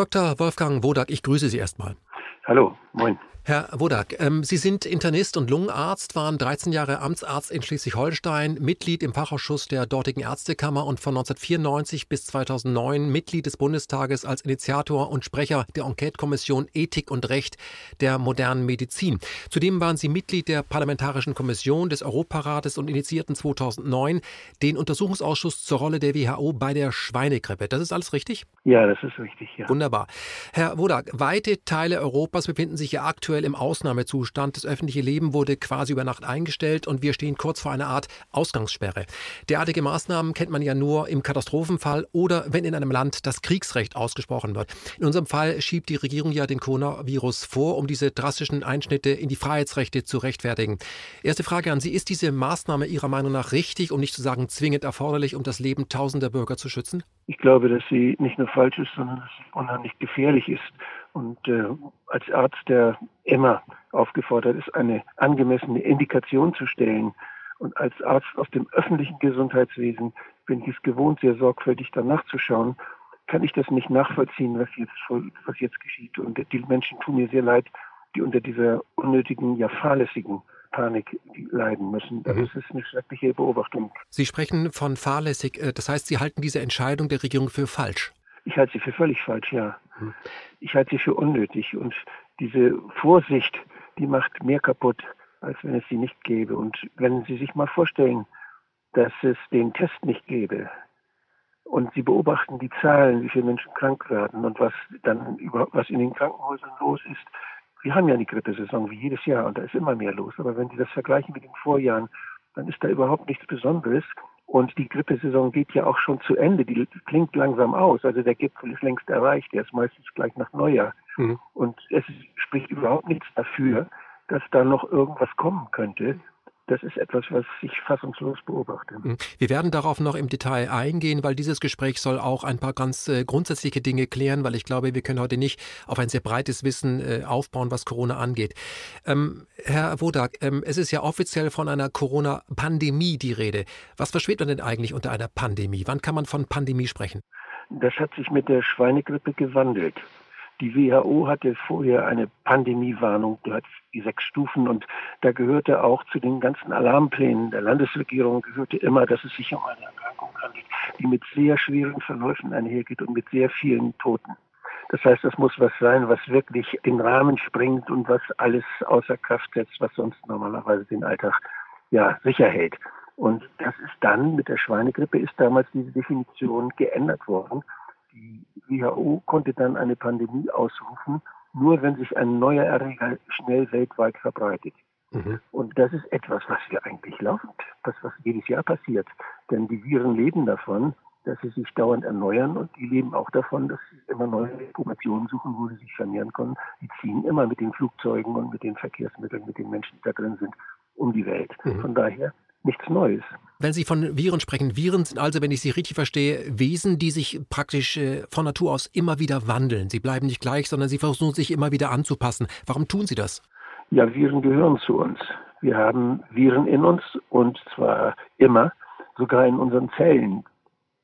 Dr. Wolfgang Wodak, ich grüße Sie erstmal. Hallo, moin. Herr Wodak, ähm, Sie sind Internist und Lungenarzt, waren 13 Jahre Amtsarzt in Schleswig-Holstein, Mitglied im Fachausschuss der dortigen Ärztekammer und von 1994 bis 2009 Mitglied des Bundestages als Initiator und Sprecher der Enquete-Kommission Ethik und Recht der modernen Medizin. Zudem waren Sie Mitglied der Parlamentarischen Kommission des Europarates und initiierten 2009 den Untersuchungsausschuss zur Rolle der WHO bei der Schweinegrippe. Das ist alles richtig? Ja, das ist richtig. Ja. Wunderbar. Herr Wodak, weite Teile Europas befinden sich ja aktuell aktuell im Ausnahmezustand. Das öffentliche Leben wurde quasi über Nacht eingestellt und wir stehen kurz vor einer Art Ausgangssperre. Derartige Maßnahmen kennt man ja nur im Katastrophenfall oder wenn in einem Land das Kriegsrecht ausgesprochen wird. In unserem Fall schiebt die Regierung ja den Coronavirus vor, um diese drastischen Einschnitte in die Freiheitsrechte zu rechtfertigen. Erste Frage an Sie, ist diese Maßnahme Ihrer Meinung nach richtig, um nicht zu sagen zwingend erforderlich, um das Leben tausender Bürger zu schützen? Ich glaube, dass sie nicht nur falsch ist, sondern dass sie unheimlich gefährlich ist. Und äh, als Arzt, der immer aufgefordert ist, eine angemessene Indikation zu stellen, und als Arzt aus dem öffentlichen Gesundheitswesen bin ich es gewohnt, sehr sorgfältig danach zu schauen, kann ich das nicht nachvollziehen, was jetzt, was jetzt geschieht. Und die Menschen tun mir sehr leid, die unter dieser unnötigen, ja fahrlässigen Panik leiden müssen. Das mhm. ist eine schreckliche Beobachtung. Sie sprechen von fahrlässig. Äh, das heißt, Sie halten diese Entscheidung der Regierung für falsch? Ich halte sie für völlig falsch, ja. Mhm. Ich halte sie für unnötig. Und diese Vorsicht, die macht mehr kaputt, als wenn es sie nicht gäbe. Und wenn Sie sich mal vorstellen, dass es den Test nicht gäbe und Sie beobachten die Zahlen, wie viele Menschen krank werden und was dann überhaupt, was in den Krankenhäusern los ist. Wir haben ja eine Grippesaison wie jedes Jahr und da ist immer mehr los. Aber wenn Sie das vergleichen mit den Vorjahren, dann ist da überhaupt nichts Besonderes. Und die Grippesaison geht ja auch schon zu Ende. Die klingt langsam aus. Also der Gipfel ist längst erreicht. Der ist meistens gleich nach Neujahr. Mhm. Und es spricht überhaupt nichts dafür, dass da noch irgendwas kommen könnte das ist etwas, was ich fassungslos beobachte. Mhm. Wir werden darauf noch im Detail eingehen, weil dieses Gespräch soll auch ein paar ganz äh, grundsätzliche Dinge klären, weil ich glaube, wir können heute nicht auf ein sehr breites Wissen äh, aufbauen, was Corona angeht. Ähm, Herr Wodak, ähm, es ist ja offiziell von einer Corona-Pandemie die Rede. Was versteht man denn eigentlich unter einer Pandemie? Wann kann man von Pandemie sprechen? Das hat sich mit der Schweinegrippe gewandelt. Die WHO hatte vorher eine Pandemiewarnung, die hat die sechs Stufen und da gehörte auch zu den ganzen Alarmplänen der Landesregierung gehörte immer, dass es sich um eine Erkrankung handelt, die mit sehr schweren Verläufen einhergeht und mit sehr vielen Toten. Das heißt, es muss was sein, was wirklich den Rahmen springt und was alles außer Kraft setzt, was sonst normalerweise den Alltag ja sicher hält. Und das ist dann mit der Schweinegrippe ist damals diese Definition geändert worden WHO konnte dann eine Pandemie ausrufen, nur wenn sich ein neuer Erreger schnell weltweit verbreitet. Mhm. Und das ist etwas, was wir eigentlich laufend, das was jedes Jahr passiert. Denn die Viren leben davon, dass sie sich dauernd erneuern und die leben auch davon, dass sie immer neue Informationen suchen, wo sie sich vermehren können. Die ziehen immer mit den Flugzeugen und mit den Verkehrsmitteln, mit den Menschen, die da drin sind, um die Welt. Mhm. Von daher nichts Neues. Wenn Sie von Viren sprechen, Viren sind also, wenn ich Sie richtig verstehe, Wesen, die sich praktisch äh, von Natur aus immer wieder wandeln. Sie bleiben nicht gleich, sondern sie versuchen sich immer wieder anzupassen. Warum tun Sie das? Ja, Viren gehören zu uns. Wir haben Viren in uns und zwar immer, sogar in unseren Zellen.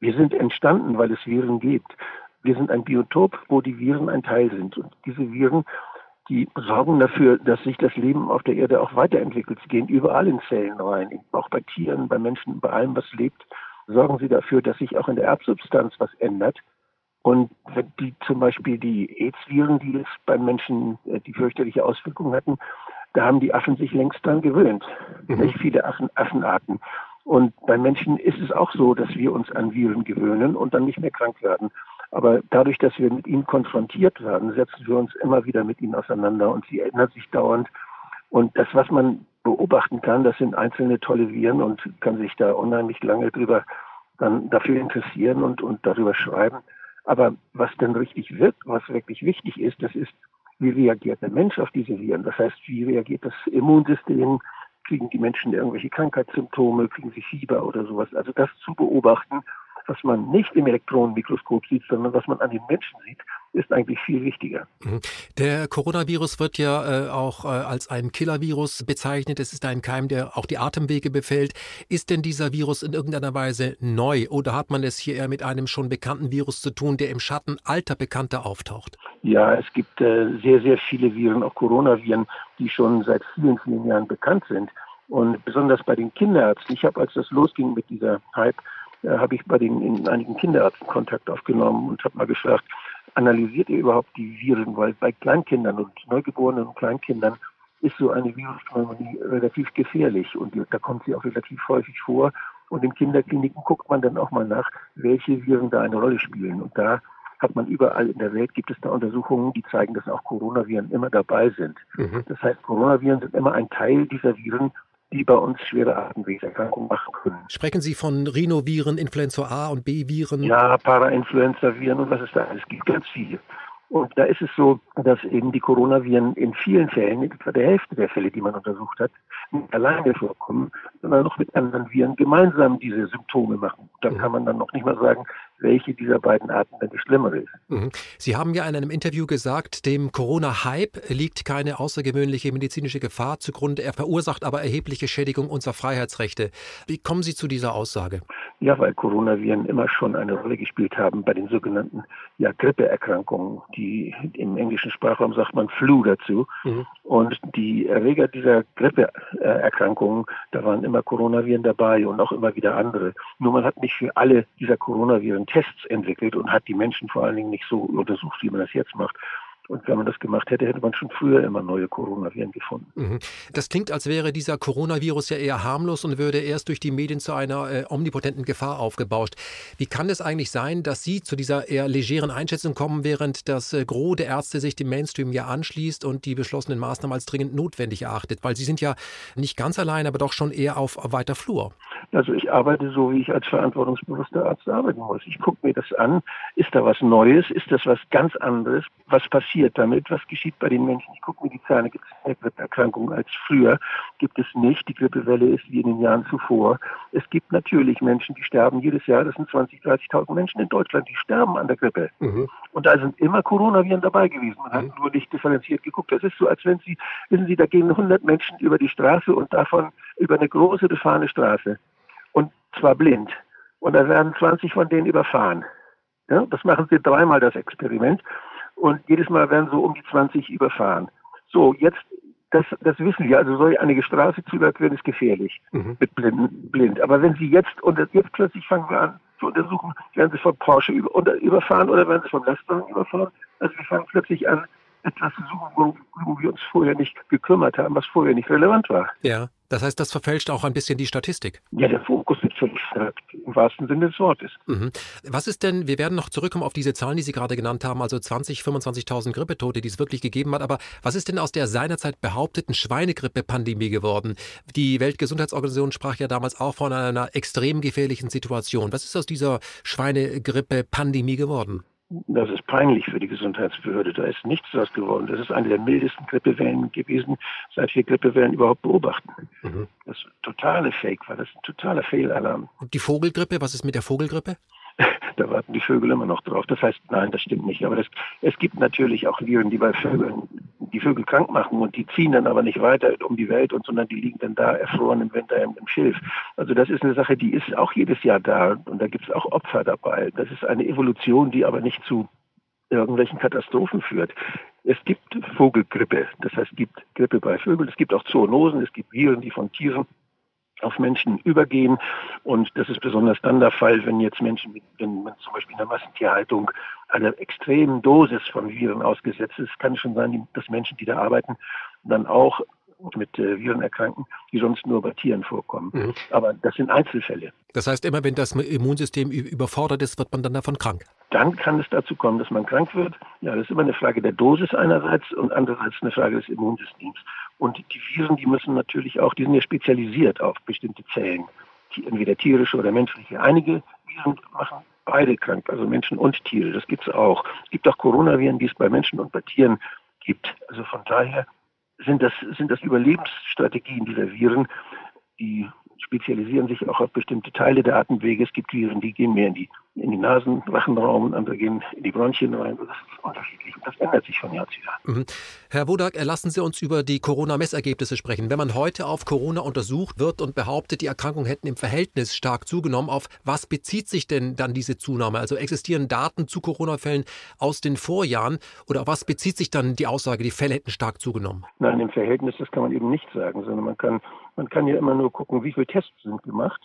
Wir sind entstanden, weil es Viren gibt. Wir sind ein Biotop, wo die Viren ein Teil sind. Und diese Viren die sorgen dafür, dass sich das Leben auf der Erde auch weiterentwickelt. Sie gehen überall in Zellen rein, auch bei Tieren, bei Menschen, bei allem, was lebt, sorgen sie dafür, dass sich auch in der Erbsubstanz was ändert. Und wenn die zum Beispiel die AIDS-Viren, die jetzt beim Menschen äh, die fürchterliche Auswirkungen hatten, da haben die Affen sich längst dran gewöhnt. Mhm. Nicht viele Affen, Affenarten. Und bei Menschen ist es auch so, dass wir uns an Viren gewöhnen und dann nicht mehr krank werden. Aber dadurch, dass wir mit ihnen konfrontiert werden, setzen wir uns immer wieder mit ihnen auseinander und sie ändern sich dauernd. Und das, was man beobachten kann, das sind einzelne tolle Viren und kann sich da unheimlich lange drüber dann dafür interessieren und, und darüber schreiben. Aber was denn richtig wirkt, was wirklich wichtig ist, das ist, wie reagiert der Mensch auf diese Viren? Das heißt, wie reagiert das Immunsystem? Kriegen die Menschen irgendwelche Krankheitssymptome? Kriegen sie Fieber oder sowas? Also das zu beobachten was man nicht im Elektronenmikroskop sieht, sondern was man an den Menschen sieht, ist eigentlich viel wichtiger. Mhm. Der Coronavirus wird ja äh, auch äh, als ein Killervirus bezeichnet. Es ist ein Keim, der auch die Atemwege befällt. Ist denn dieser Virus in irgendeiner Weise neu oder hat man es hier eher mit einem schon bekannten Virus zu tun, der im Schatten alter Bekannter auftaucht? Ja, es gibt äh, sehr, sehr viele Viren, auch Coronaviren, die schon seit vielen, vielen Jahren bekannt sind. Und besonders bei den Kinderärzten. Ich habe, als das losging mit dieser Hype, habe ich bei den in einigen Kinderärzten Kontakt aufgenommen und habe mal gefragt, analysiert ihr überhaupt die Viren? Weil bei Kleinkindern und Neugeborenen und Kleinkindern ist so eine Viruspneumonie relativ gefährlich und da kommt sie auch relativ häufig vor. Und in Kinderkliniken guckt man dann auch mal nach, welche Viren da eine Rolle spielen. Und da hat man überall in der Welt, gibt es da Untersuchungen, die zeigen, dass auch Coronaviren immer dabei sind. Mhm. Das heißt, Coronaviren sind immer ein Teil dieser Viren die bei uns schwere Atemwegserkrankungen machen können. Sprechen Sie von Rhinoviren, Influenza A und B-Viren? Ja, Parainfluenza-Viren und was es da alles gibt, ganz viele. Und da ist es so, dass eben die Coronaviren in vielen Fällen, in etwa der Hälfte der Fälle, die man untersucht hat, nicht alleine vorkommen, sondern noch mit anderen Viren gemeinsam diese Symptome machen. Da mhm. kann man dann noch nicht mal sagen, welche dieser beiden Arten denn die schlimmere ist. Mhm. Sie haben ja in einem Interview gesagt, dem Corona-Hype liegt keine außergewöhnliche medizinische Gefahr zugrunde. Er verursacht aber erhebliche Schädigung unserer Freiheitsrechte. Wie kommen Sie zu dieser Aussage? Ja, weil Coronaviren immer schon eine Rolle gespielt haben bei den sogenannten ja, Grippeerkrankungen. Die im englischen Sprachraum sagt man Flu dazu. Mhm. Und die Erreger dieser Grippeerkrankungen, da waren immer Coronaviren dabei und auch immer wieder andere. Nur man hat nicht für alle dieser Coronaviren Tests entwickelt und hat die Menschen vor allen Dingen nicht so untersucht, wie man das jetzt macht. Und wenn man das gemacht hätte, hätte man schon früher immer neue Coronaviren gefunden. Mhm. Das klingt, als wäre dieser Coronavirus ja eher harmlos und würde erst durch die Medien zu einer äh, omnipotenten Gefahr aufgebauscht. Wie kann es eigentlich sein, dass Sie zu dieser eher legeren Einschätzung kommen, während das äh, Gros der Ärzte sich dem Mainstream ja anschließt und die beschlossenen Maßnahmen als dringend notwendig erachtet? Weil Sie sind ja nicht ganz allein, aber doch schon eher auf weiter Flur. Also ich arbeite so, wie ich als verantwortungsbewusster Arzt arbeiten muss. Ich gucke mir das an. Ist da was Neues? Ist das was ganz anderes? Was passiert damit? Was geschieht bei den Menschen? Ich gucke mir die Zähne. Gibt es mehr Grippeerkrankungen als früher? Gibt es nicht. Die Grippewelle ist wie in den Jahren zuvor. Es gibt natürlich Menschen, die sterben jedes Jahr. Das sind 20.000, 30.000 Menschen in Deutschland, die sterben an der Grippe. Mhm. Und da sind immer Coronaviren dabei gewesen. Man mhm. hat nur nicht differenziert geguckt. Das ist so, als wenn Sie, wissen Sie, da gehen 100 Menschen über die Straße und davon über eine große befahrene Straße und zwar blind. Und da werden 20 von denen überfahren. Ja, das machen sie dreimal das Experiment und jedes Mal werden so um die 20 überfahren. So, jetzt, das, das wissen wir, also soll eine Straße zu überqueren, ist gefährlich mhm. mit blind, blind. Aber wenn Sie jetzt, und jetzt plötzlich fangen wir an zu untersuchen, werden Sie von Porsche über, überfahren oder werden Sie von Lastwagen überfahren? Also wir fangen plötzlich an, etwas zu suchen, worum wir uns vorher nicht gekümmert haben, was vorher nicht relevant war. Ja, das heißt, das verfälscht auch ein bisschen die Statistik. Ja, der Fokus wird verfälscht, im wahrsten Sinne des Wortes. Mhm. Was ist denn, wir werden noch zurückkommen auf diese Zahlen, die Sie gerade genannt haben, also 20, 25.000 Grippetote, die es wirklich gegeben hat, aber was ist denn aus der seinerzeit behaupteten Schweinegrippe-Pandemie geworden? Die Weltgesundheitsorganisation sprach ja damals auch von einer extrem gefährlichen Situation. Was ist aus dieser Schweinegrippe-Pandemie geworden? Das ist peinlich für die Gesundheitsbehörde. Da ist nichts draus geworden. Das ist eine der mildesten Grippewellen gewesen, seit wir Grippewellen überhaupt beobachten. Mhm. Das totale Fake war. Das ist ein totaler Fehlalarm. Und die Vogelgrippe, was ist mit der Vogelgrippe? da warten die Vögel immer noch drauf. Das heißt, nein, das stimmt nicht. Aber das, es gibt natürlich auch Viren, die bei Vögeln die Vögel krank machen und die ziehen dann aber nicht weiter um die Welt und sondern die liegen dann da erfroren im Winter im, im Schilf. Also das ist eine Sache, die ist auch jedes Jahr da und da gibt es auch Opfer dabei. Das ist eine Evolution, die aber nicht zu irgendwelchen Katastrophen führt. Es gibt Vogelgrippe, das heißt, es gibt Grippe bei Vögeln, es gibt auch Zoonosen, es gibt Viren, die von Tieren auf Menschen übergehen. Und das ist besonders dann der Fall, wenn jetzt Menschen, mit, wenn man zum Beispiel in der Massentierhaltung einer extremen Dosis von Viren ausgesetzt ist, kann es schon sein, dass Menschen, die da arbeiten, dann auch mit äh, Viren erkranken, die sonst nur bei Tieren vorkommen. Mhm. Aber das sind Einzelfälle. Das heißt, immer wenn das Immunsystem überfordert ist, wird man dann davon krank. Dann kann es dazu kommen, dass man krank wird. Ja, das ist immer eine Frage der Dosis einerseits und andererseits eine Frage des Immunsystems. Und die Viren, die müssen natürlich auch, die sind ja spezialisiert auf bestimmte Zellen, entweder tierische oder menschliche. Einige Viren machen beide krank, also Menschen und Tiere. Das gibt es auch. Es gibt auch Coronaviren, die es bei Menschen und bei Tieren gibt. Also von daher sind das, sind das Überlebensstrategien dieser Viren, die spezialisieren sich auch auf bestimmte Teile der Atemwege. Es gibt Viren, die gehen mehr in die in die Nasenrachenraum, andere gehen in die Bronchien rein. Das ist unterschiedlich und das ändert sich von Jahr zu Jahr. Mhm. Herr Wodak, lassen Sie uns über die Corona-Messergebnisse sprechen. Wenn man heute auf Corona untersucht wird und behauptet, die Erkrankungen hätten im Verhältnis stark zugenommen, auf was bezieht sich denn dann diese Zunahme? Also existieren Daten zu Corona-Fällen aus den Vorjahren oder auf was bezieht sich dann die Aussage, die Fälle hätten stark zugenommen? Nein, im Verhältnis, das kann man eben nicht sagen, sondern man kann, man kann ja immer nur gucken, wie viele Tests sind gemacht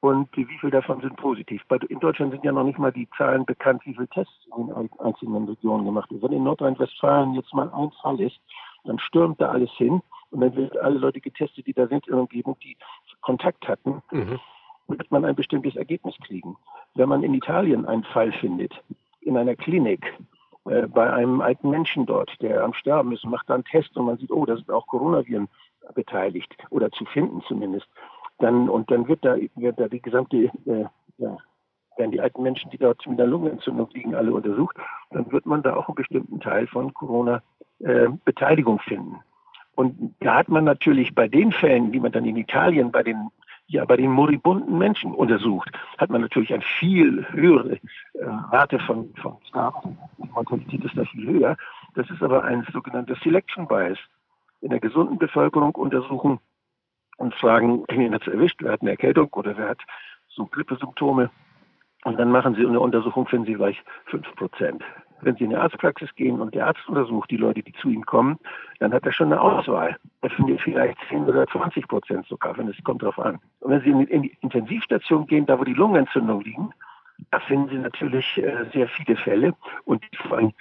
und wie viele davon sind positiv. In Deutschland sind ja noch nicht mal die Zahlen bekannt, wie viele Tests in den einzelnen Regionen gemacht werden. Wenn in Nordrhein-Westfalen jetzt mal ein Fall ist, dann stürmt da alles hin und dann wird alle Leute getestet, die da sind in der Umgebung, die Kontakt hatten, mhm. wird man ein bestimmtes Ergebnis kriegen. Wenn man in Italien einen Fall findet, in einer Klinik, äh, bei einem alten Menschen dort, der am Sterben ist, macht da einen Test und man sieht, oh, da sind auch Coronaviren beteiligt oder zu finden zumindest dann, und dann wird da, wird da die gesamte, äh, ja, werden die alten Menschen, die dort mit einer Lungenentzündung liegen, alle untersucht, dann wird man da auch einen bestimmten Teil von Corona-Beteiligung äh, finden. Und da hat man natürlich bei den Fällen, die man dann in Italien bei den ja, bei den moribunden Menschen untersucht, hat man natürlich eine viel höhere äh, Rate von, von. Die Mortalität ist da viel höher. Das ist aber ein sogenannter Selection Bias. In der gesunden Bevölkerung untersuchen und fragen, wen hat es erwischt, wer hat eine Erkältung oder wer hat so Grippesymptome. Und dann machen sie eine Untersuchung, finden sie gleich 5 Prozent. Wenn Sie in eine Arztpraxis gehen und der Arzt untersucht die Leute, die zu ihm kommen, dann hat er schon eine Auswahl. Er findet vielleicht 10 oder 20 Prozent sogar, wenn es kommt darauf an. Und wenn Sie in die Intensivstation gehen, da wo die Lungenentzündung liegen, da finden Sie natürlich äh, sehr viele Fälle und vor allem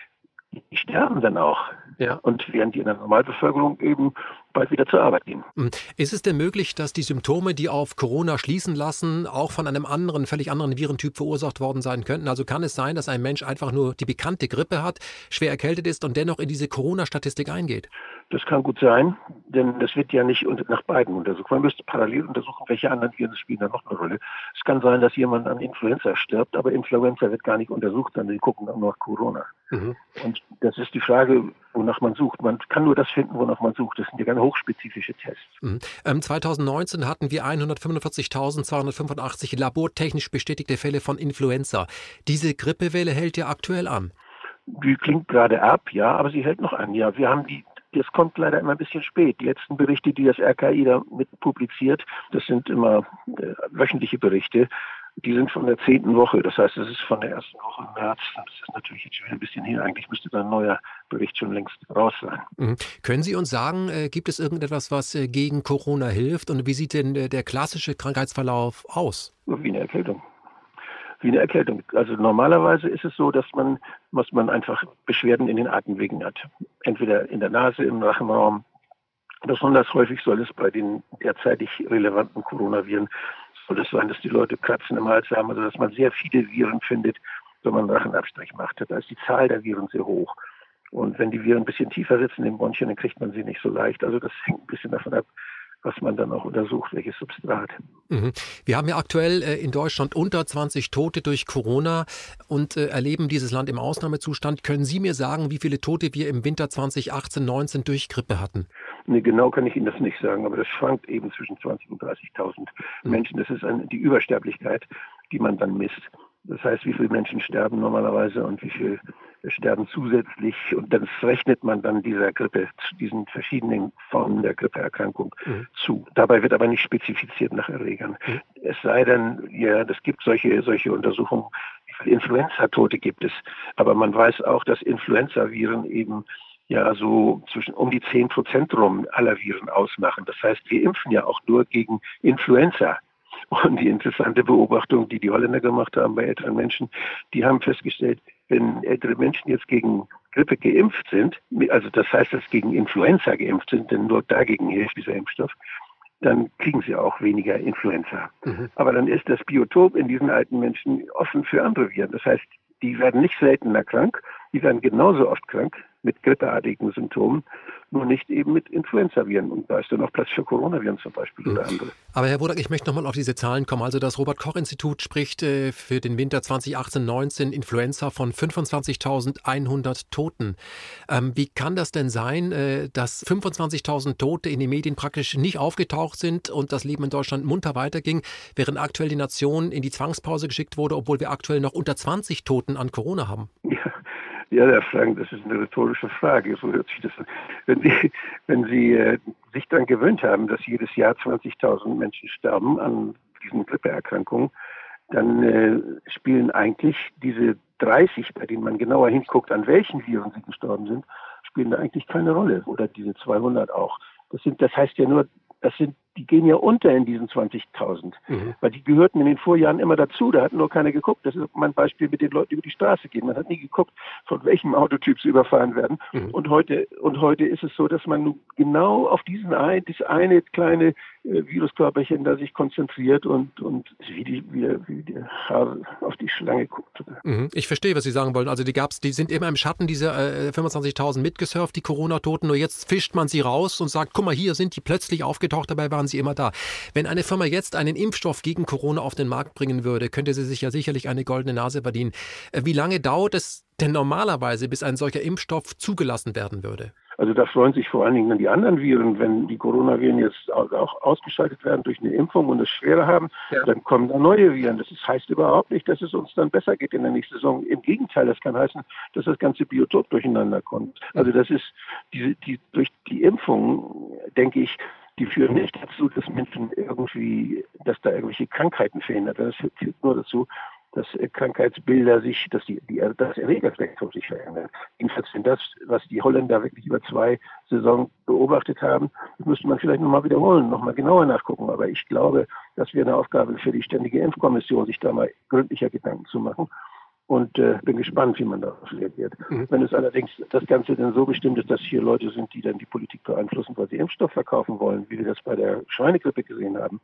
die sterben dann auch. Ja. Und während die in der Normalbevölkerung eben bald wieder zur Arbeit gehen. Hm. Ist es denn möglich, dass die Symptome, die auf Corona schließen lassen, auch von einem anderen, völlig anderen Virentyp verursacht worden sein könnten? Also kann es sein, dass ein Mensch einfach nur die bekannte Grippe hat, schwer erkältet ist und dennoch in diese Corona-Statistik eingeht? Das kann gut sein, denn das wird ja nicht nach beiden untersucht. Man müsste parallel untersuchen, welche anderen Viren spielen da noch eine Rolle. Es kann sein, dass jemand an Influenza stirbt, aber Influenza wird gar nicht untersucht, sondern die gucken nur nach Corona. Mhm. Und das ist die Frage, wonach man sucht. Man kann nur das finden, wonach man sucht. Das sind ja ganz hochspezifische Tests. Mhm. Ähm, 2019 hatten wir 145.285 labortechnisch bestätigte Fälle von Influenza. Diese Grippewelle hält ja aktuell an. Die klingt gerade ab, ja, aber sie hält noch an. Ja, wir haben die das kommt leider immer ein bisschen spät. Die letzten Berichte, die das RKI da mit publiziert, das sind immer äh, wöchentliche Berichte die sind von der zehnten Woche. Das heißt, es ist von der ersten Woche im März. Das ist natürlich jetzt schon wieder ein bisschen hin. Eigentlich müsste da ein neuer Bericht schon längst raus sein. Mhm. Können Sie uns sagen, äh, gibt es irgendetwas, was äh, gegen Corona hilft? Und wie sieht denn äh, der klassische Krankheitsverlauf aus? Wie eine Erkältung. Wie eine Erkältung. Also normalerweise ist es so, dass man, dass man einfach Beschwerden in den Atemwegen hat. Entweder in der Nase, im Rachenraum. Besonders häufig soll es bei den derzeitig relevanten Coronaviren soll es sein, dass die Leute Kratzen im Hals haben, also dass man sehr viele Viren findet, wenn man einen Rachenabstrich macht. Da ist die Zahl der Viren sehr hoch. Und wenn die Viren ein bisschen tiefer sitzen im Bronchien, dann kriegt man sie nicht so leicht. Also das hängt ein bisschen davon ab, was man dann auch untersucht, welches Substrat. Mhm. Wir haben ja aktuell äh, in Deutschland unter 20 Tote durch Corona und äh, erleben dieses Land im Ausnahmezustand. Können Sie mir sagen, wie viele Tote wir im Winter 2018, 19 durch Grippe hatten? Nee, genau kann ich Ihnen das nicht sagen, aber das schwankt eben zwischen 20.000 und 30.000 mhm. Menschen. Das ist eine, die Übersterblichkeit, die man dann misst. Das heißt, wie viele Menschen sterben normalerweise und wie viele sterben zusätzlich. Und das rechnet man dann dieser Grippe, diesen verschiedenen Formen der Grippeerkrankung mhm. zu. Dabei wird aber nicht spezifiziert nach Erregern. Mhm. Es sei denn, ja, es gibt solche, solche Untersuchungen, wie viele Influenza-Tote gibt es. Aber man weiß auch, dass Influenza-Viren eben ja so zwischen um die 10 Prozent rum aller Viren ausmachen. Das heißt, wir impfen ja auch nur gegen Influenza. Und die interessante Beobachtung, die die Holländer gemacht haben bei älteren Menschen, die haben festgestellt, wenn ältere Menschen jetzt gegen Grippe geimpft sind, also das heißt, dass gegen Influenza geimpft sind, denn nur dagegen hilft dieser Impfstoff, dann kriegen sie auch weniger Influenza. Mhm. Aber dann ist das Biotop in diesen alten Menschen offen für andere Viren. Das heißt, die werden nicht seltener krank, die werden genauso oft krank mit grippeartigen Symptomen, nur nicht eben mit Influenzaviren. Und da ist dann auch Platz für Coronaviren zum Beispiel oder hm. andere. Aber Herr Wodak, ich möchte nochmal auf diese Zahlen kommen. Also das Robert-Koch-Institut spricht äh, für den Winter 2018-19 Influenza von 25.100 Toten. Ähm, wie kann das denn sein, äh, dass 25.000 Tote in den Medien praktisch nicht aufgetaucht sind und das Leben in Deutschland munter weiterging, während aktuell die Nation in die Zwangspause geschickt wurde, obwohl wir aktuell noch unter 20 Toten an Corona haben? Ja. Ja, Herr Frank, das ist eine rhetorische Frage. So hört sich das an. Wenn Sie, wenn Sie äh, sich daran gewöhnt haben, dass jedes Jahr 20.000 Menschen sterben an diesen Grippeerkrankungen, dann äh, spielen eigentlich diese 30, bei denen man genauer hinguckt, an welchen Viren sie gestorben sind, spielen da eigentlich keine Rolle. Oder diese 200 auch. Das sind, das heißt ja nur, das sind die gehen ja unter in diesen 20.000, mhm. weil die gehörten in den Vorjahren immer dazu, da hat nur keiner geguckt. Das ist mein Beispiel mit den Leuten, die über die Straße gehen. Man hat nie geguckt, von welchem Autotyp sie überfahren werden. Mhm. Und heute und heute ist es so, dass man genau auf diesen ein, dieses eine kleine Viruskörperchen da sich konzentriert und und wie die wie, wie der Haar auf die Schlange guckt. Mhm. Ich verstehe, was Sie sagen wollen. Also die gab's, die sind immer im Schatten dieser äh, 25.000 mitgesurft, die Corona-Toten. Nur jetzt fischt man sie raus und sagt, guck mal, hier sind die plötzlich aufgetaucht. Dabei waren sie immer da. Wenn eine Firma jetzt einen Impfstoff gegen Corona auf den Markt bringen würde, könnte sie sich ja sicherlich eine goldene Nase verdienen. Äh, wie lange dauert es denn normalerweise, bis ein solcher Impfstoff zugelassen werden würde? Also da freuen sich vor allen Dingen dann die anderen Viren, wenn die Coronaviren jetzt auch ausgeschaltet werden durch eine Impfung und es schwerer haben, ja. dann kommen da neue Viren. Das heißt überhaupt nicht, dass es uns dann besser geht in der nächsten Saison. Im Gegenteil, das kann heißen, dass das ganze Biotop durcheinander kommt. Also das ist diese, die, durch die Impfung, denke ich, die führen nicht dazu, dass Menschen irgendwie, dass da irgendwelche Krankheiten verhindert werden. Das führt nur dazu, dass Krankheitsbilder sich, dass die, die das Erregerspektrum sich verändert. Jedenfalls sind das, was die Holländer wirklich über zwei Saisons beobachtet haben, das müsste man vielleicht nochmal wiederholen, nochmal genauer nachgucken. Aber ich glaube, das wäre eine Aufgabe für die Ständige Impfkommission, sich da mal gründlicher Gedanken zu machen und äh, bin gespannt, wie man darauf reagiert. Mhm. Wenn es allerdings das Ganze dann so bestimmt ist, dass hier Leute sind, die dann die Politik beeinflussen, weil sie Impfstoff verkaufen wollen, wie wir das bei der Schweinegrippe gesehen haben,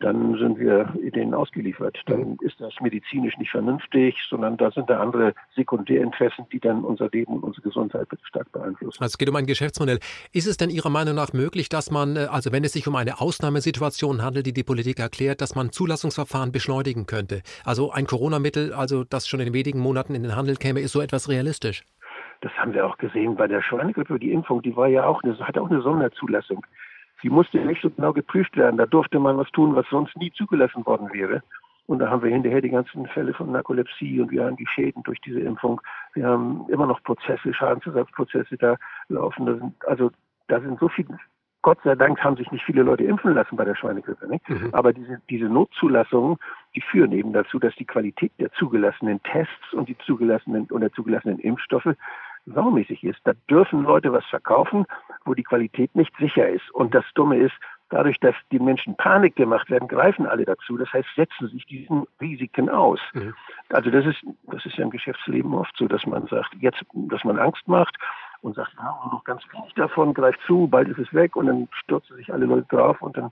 dann sind wir denen ausgeliefert. Dann mhm. ist das medizinisch nicht vernünftig, sondern da sind da andere Sekundärinteressen, die dann unser Leben und unsere Gesundheit stark beeinflussen. Also es geht um ein Geschäftsmodell. Ist es denn Ihrer Meinung nach möglich, dass man, äh, also wenn es sich um eine Ausnahmesituation handelt, die die Politik erklärt, dass man Zulassungsverfahren beschleunigen könnte? Also ein Corona-Mittel, also das schon in wenigen Monaten in den Handel käme, ist so etwas realistisch? Das haben wir auch gesehen bei der Schweinegrippe. Die Impfung, die war ja auch eine, hat auch eine Sonderzulassung. Die musste nicht so genau geprüft werden. Da durfte man was tun, was sonst nie zugelassen worden wäre. Und da haben wir hinterher die ganzen Fälle von Narkolepsie und wir haben die Schäden durch diese Impfung. Wir haben immer noch Prozesse, Schadensersatzprozesse da laufen. Sind, also da sind so viele, Gott sei Dank haben sich nicht viele Leute impfen lassen bei der Schweinegrippe. Mhm. Aber diese, diese Notzulassungen, die führen eben dazu, dass die Qualität der zugelassenen Tests und die zugelassenen und der zugelassenen Impfstoffe saumäßig ist. Da dürfen Leute was verkaufen, wo die Qualität nicht sicher ist. Und das Dumme ist, dadurch, dass die Menschen Panik gemacht werden, greifen alle dazu. Das heißt, setzen sich diesen Risiken aus. Mhm. Also das ist, das ist ja im Geschäftsleben oft so, dass man sagt, jetzt, dass man Angst macht und sagt, ja, noch ganz wenig davon, greift zu, bald ist es weg und dann stürzen sich alle Leute drauf und dann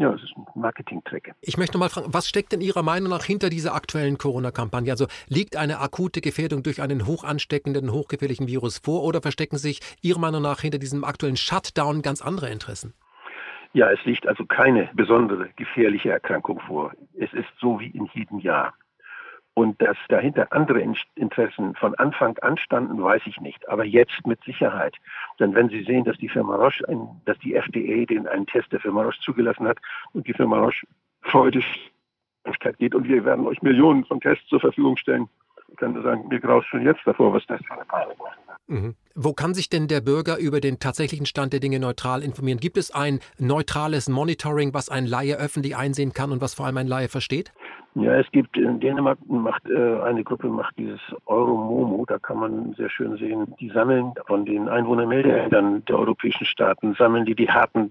ja, es ist ein Marketing-Trick. Ich möchte mal fragen, was steckt in Ihrer Meinung nach hinter dieser aktuellen Corona-Kampagne? Also liegt eine akute Gefährdung durch einen hoch ansteckenden, hochgefährlichen Virus vor oder verstecken sich Ihrer Meinung nach hinter diesem aktuellen Shutdown ganz andere Interessen? Ja, es liegt also keine besondere gefährliche Erkrankung vor. Es ist so wie in jedem Jahr. Und dass dahinter andere Interessen von Anfang an standen, weiß ich nicht. Aber jetzt mit Sicherheit. Denn wenn Sie sehen, dass die Firma Roche, ein, dass die FDA den einen Test der Firma Roche zugelassen hat und die Firma Roche freudig geht und wir werden euch Millionen von Tests zur Verfügung stellen, ich sagen, mir graust schon jetzt davor, was das für eine Panik macht. Mhm. Wo kann sich denn der Bürger über den tatsächlichen Stand der Dinge neutral informieren? Gibt es ein neutrales Monitoring, was ein Laie öffentlich einsehen kann und was vor allem ein Laie versteht? Ja, es gibt in Dänemark macht äh, eine Gruppe macht dieses Euromomo, da kann man sehr schön sehen, die sammeln von den Einwohnermeldeämtern der europäischen Staaten sammeln die die harten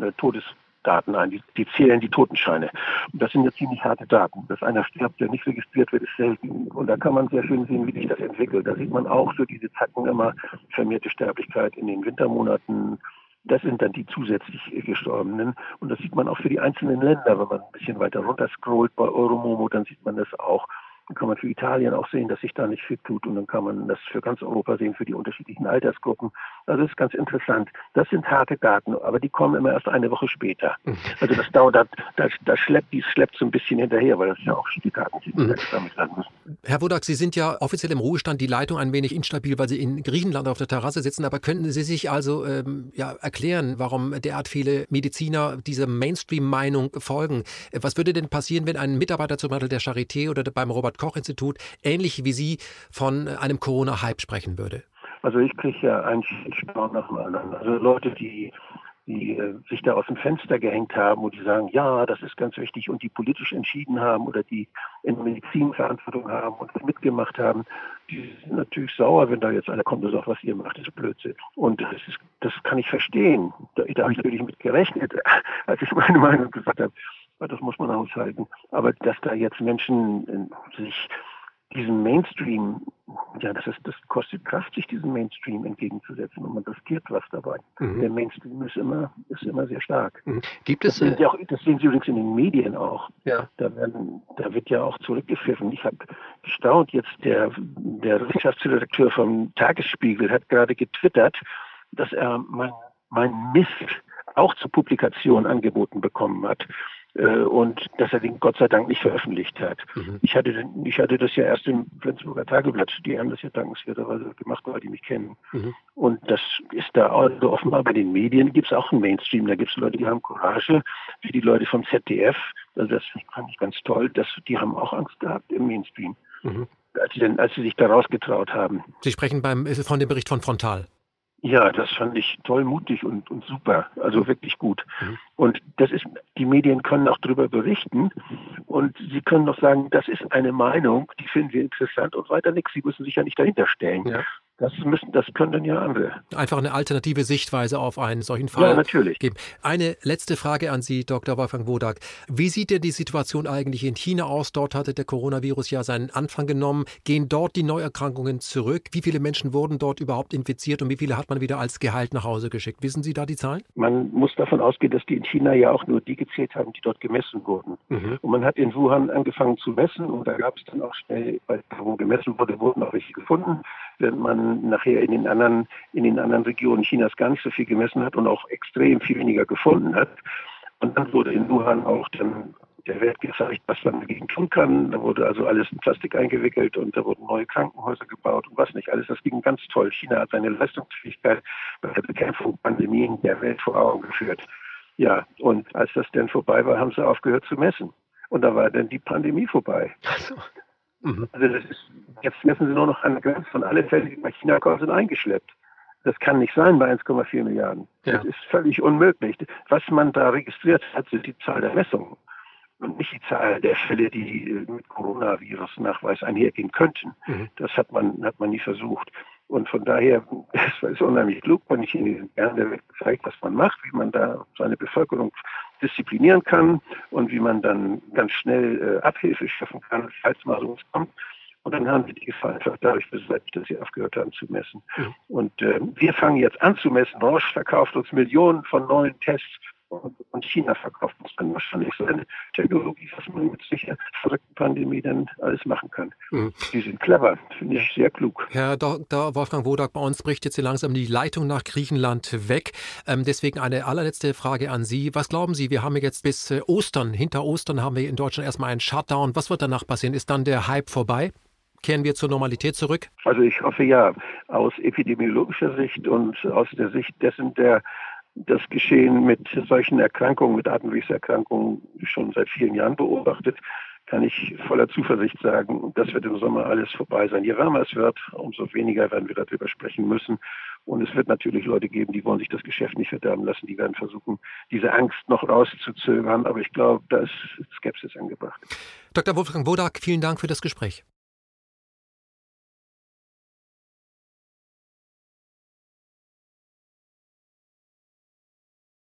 äh, Todesdaten ein, die, die zählen die Totenscheine. Und das sind ja ziemlich harte Daten. Dass einer stirbt, der nicht registriert wird, ist selten. Und da kann man sehr schön sehen, wie sich das entwickelt. Da sieht man auch so diese Zacken immer vermehrte Sterblichkeit in den Wintermonaten, das sind dann die zusätzlich Gestorbenen. Und das sieht man auch für die einzelnen Länder. Wenn man ein bisschen weiter runter scrollt bei Euromomo, dann sieht man das auch. Dann kann man für Italien auch sehen, dass sich da nicht viel tut. Und dann kann man das für ganz Europa sehen, für die unterschiedlichen Altersgruppen. Also das ist ganz interessant. Das sind harte Daten, aber die kommen immer erst eine Woche später. Also das dauert, da, da schleppt, die schleppt so ein bisschen hinterher, weil das ja auch die Daten sind, die mhm. gesammelt werden müssen. Herr Wodak, Sie sind ja offiziell im Ruhestand, die Leitung ein wenig instabil, weil Sie in Griechenland auf der Terrasse sitzen. Aber könnten Sie sich also ähm, ja, erklären, warum derart viele Mediziner dieser Mainstream-Meinung folgen? Was würde denn passieren, wenn ein Mitarbeiter zum Beispiel der Charité oder beim Robert-Koch-Institut ähnlich wie Sie von einem Corona-Hype sprechen würde? Also ich kriege ja einen Shitstorm nach dem anderen. Also Leute, die die äh, sich da aus dem Fenster gehängt haben und die sagen, ja, das ist ganz wichtig und die politisch entschieden haben oder die in Medizin Verantwortung haben und mitgemacht haben, die sind natürlich sauer, wenn da jetzt einer kommt und sagt, was ihr macht, ist Blödsinn. Und das, ist, das kann ich verstehen. Da, da habe ich natürlich mit gerechnet, als ich meine Meinung gesagt habe. Das muss man aushalten. Aber dass da jetzt Menschen äh, sich diesem Mainstream, ja, das, ist, das kostet Kraft, sich diesem Mainstream entgegenzusetzen und man riskiert was dabei. Mhm. Der Mainstream ist immer, ist immer sehr stark. Mhm. Gibt es, das, äh, auch, das sehen Sie übrigens in den Medien auch. Ja. Da, werden, da wird ja auch zurückgepfiffen. Ich habe gestaunt, jetzt der, der Wissenschaftsredakteur vom Tagesspiegel hat gerade getwittert, dass er mein, mein Mist auch zur Publikation angeboten bekommen hat. Äh, und dass er den Gott sei Dank nicht veröffentlicht hat. Mhm. Ich, hatte, ich hatte das ja erst im Flensburger Tageblatt, die haben das ja dankenswerterweise gemacht, weil die mich kennen. Mhm. Und das ist da also offenbar bei den Medien gibt es auch einen Mainstream. Da gibt es Leute, die haben Courage, wie die Leute vom ZDF. Also das fand ich ganz toll. dass die haben auch Angst gehabt im Mainstream. Mhm. Als sie, denn, als sie sich da rausgetraut haben. Sie sprechen beim, von dem Bericht von Frontal. Ja, das fand ich toll, mutig und, und super. Also wirklich gut. Mhm. Und das ist, die Medien können auch darüber berichten und sie können noch sagen, das ist eine Meinung, die finden wir interessant und weiter nichts. Sie müssen sich ja nicht dahinter stellen. Ja. Das müssen, das können dann ja andere. Einfach eine alternative Sichtweise auf einen solchen Fall ja, natürlich. geben. Eine letzte Frage an Sie, Dr. Wolfgang Wodak. Wie sieht denn die Situation eigentlich in China aus? Dort hatte der Coronavirus ja seinen Anfang genommen. Gehen dort die Neuerkrankungen zurück? Wie viele Menschen wurden dort überhaupt infiziert und wie viele hat man wieder als Gehalt nach Hause geschickt? Wissen Sie da die Zahlen? Man muss davon ausgehen, dass die in China ja auch nur die gezählt haben, die dort gemessen wurden. Mhm. Und man hat in Wuhan angefangen zu messen und da gab es dann auch schnell, weil wo gemessen wurde, wurden auch welche gefunden. Wenn man nachher in den anderen, in den anderen Regionen Chinas gar nicht so viel gemessen hat und auch extrem viel weniger gefunden hat. Und dann wurde in Wuhan auch dann der Welt gezeigt, was man dagegen tun kann. Da wurde also alles in Plastik eingewickelt und da wurden neue Krankenhäuser gebaut und was nicht alles. Das ging ganz toll. China hat seine Leistungsfähigkeit bei der Bekämpfung Pandemien der Welt vor Augen geführt. Ja, und als das dann vorbei war, haben sie aufgehört zu messen. Und da war dann die Pandemie vorbei. Also, mhm. also das ist, jetzt messen sie nur noch an der Grenze von alle Fälle, die nach China kommen, sind eingeschleppt. Das kann nicht sein bei 1,4 Milliarden. Ja. Das ist völlig unmöglich. Was man da registriert hat, sind die Zahl der Messungen und nicht die Zahl der Fälle, die mit Coronavirus-Nachweis einhergehen könnten. Mhm. Das hat man, hat man nie versucht. Und von daher es ist unheimlich klug, wenn ich in diesem Kern der Welt zeigt, was man macht, wie man da seine Bevölkerung disziplinieren kann und wie man dann ganz schnell äh, Abhilfe schaffen kann, falls mal sowas kommt. Und dann haben wir die Gefahr einfach dadurch beseitigt, dass sie aufgehört haben zu messen. Mhm. Und äh, wir fangen jetzt an zu messen. Roche verkauft uns Millionen von neuen Tests und China verkauft. Das kann wahrscheinlich so eine Technologie, was man mit sicher verrückten Pandemie dann alles machen kann. Mhm. Die sind clever, finde ich sehr klug. Herr Dr. Wolfgang Wodak, bei uns bricht jetzt hier langsam die Leitung nach Griechenland weg. Ähm, deswegen eine allerletzte Frage an Sie. Was glauben Sie, wir haben jetzt bis äh, Ostern, hinter Ostern haben wir in Deutschland erstmal einen Shutdown. Was wird danach passieren? Ist dann der Hype vorbei? Kehren wir zur Normalität zurück? Also ich hoffe ja, aus epidemiologischer Sicht und aus der Sicht dessen, der das Geschehen mit solchen Erkrankungen, mit Atemwegserkrankungen schon seit vielen Jahren beobachtet, kann ich voller Zuversicht sagen, das wird im Sommer alles vorbei sein. Je wärmer es wird, umso weniger werden wir darüber sprechen müssen. Und es wird natürlich Leute geben, die wollen sich das Geschäft nicht verderben lassen. Die werden versuchen, diese Angst noch rauszuzögern. Aber ich glaube, da ist Skepsis angebracht. Dr. Wolfgang Wodak, vielen Dank für das Gespräch.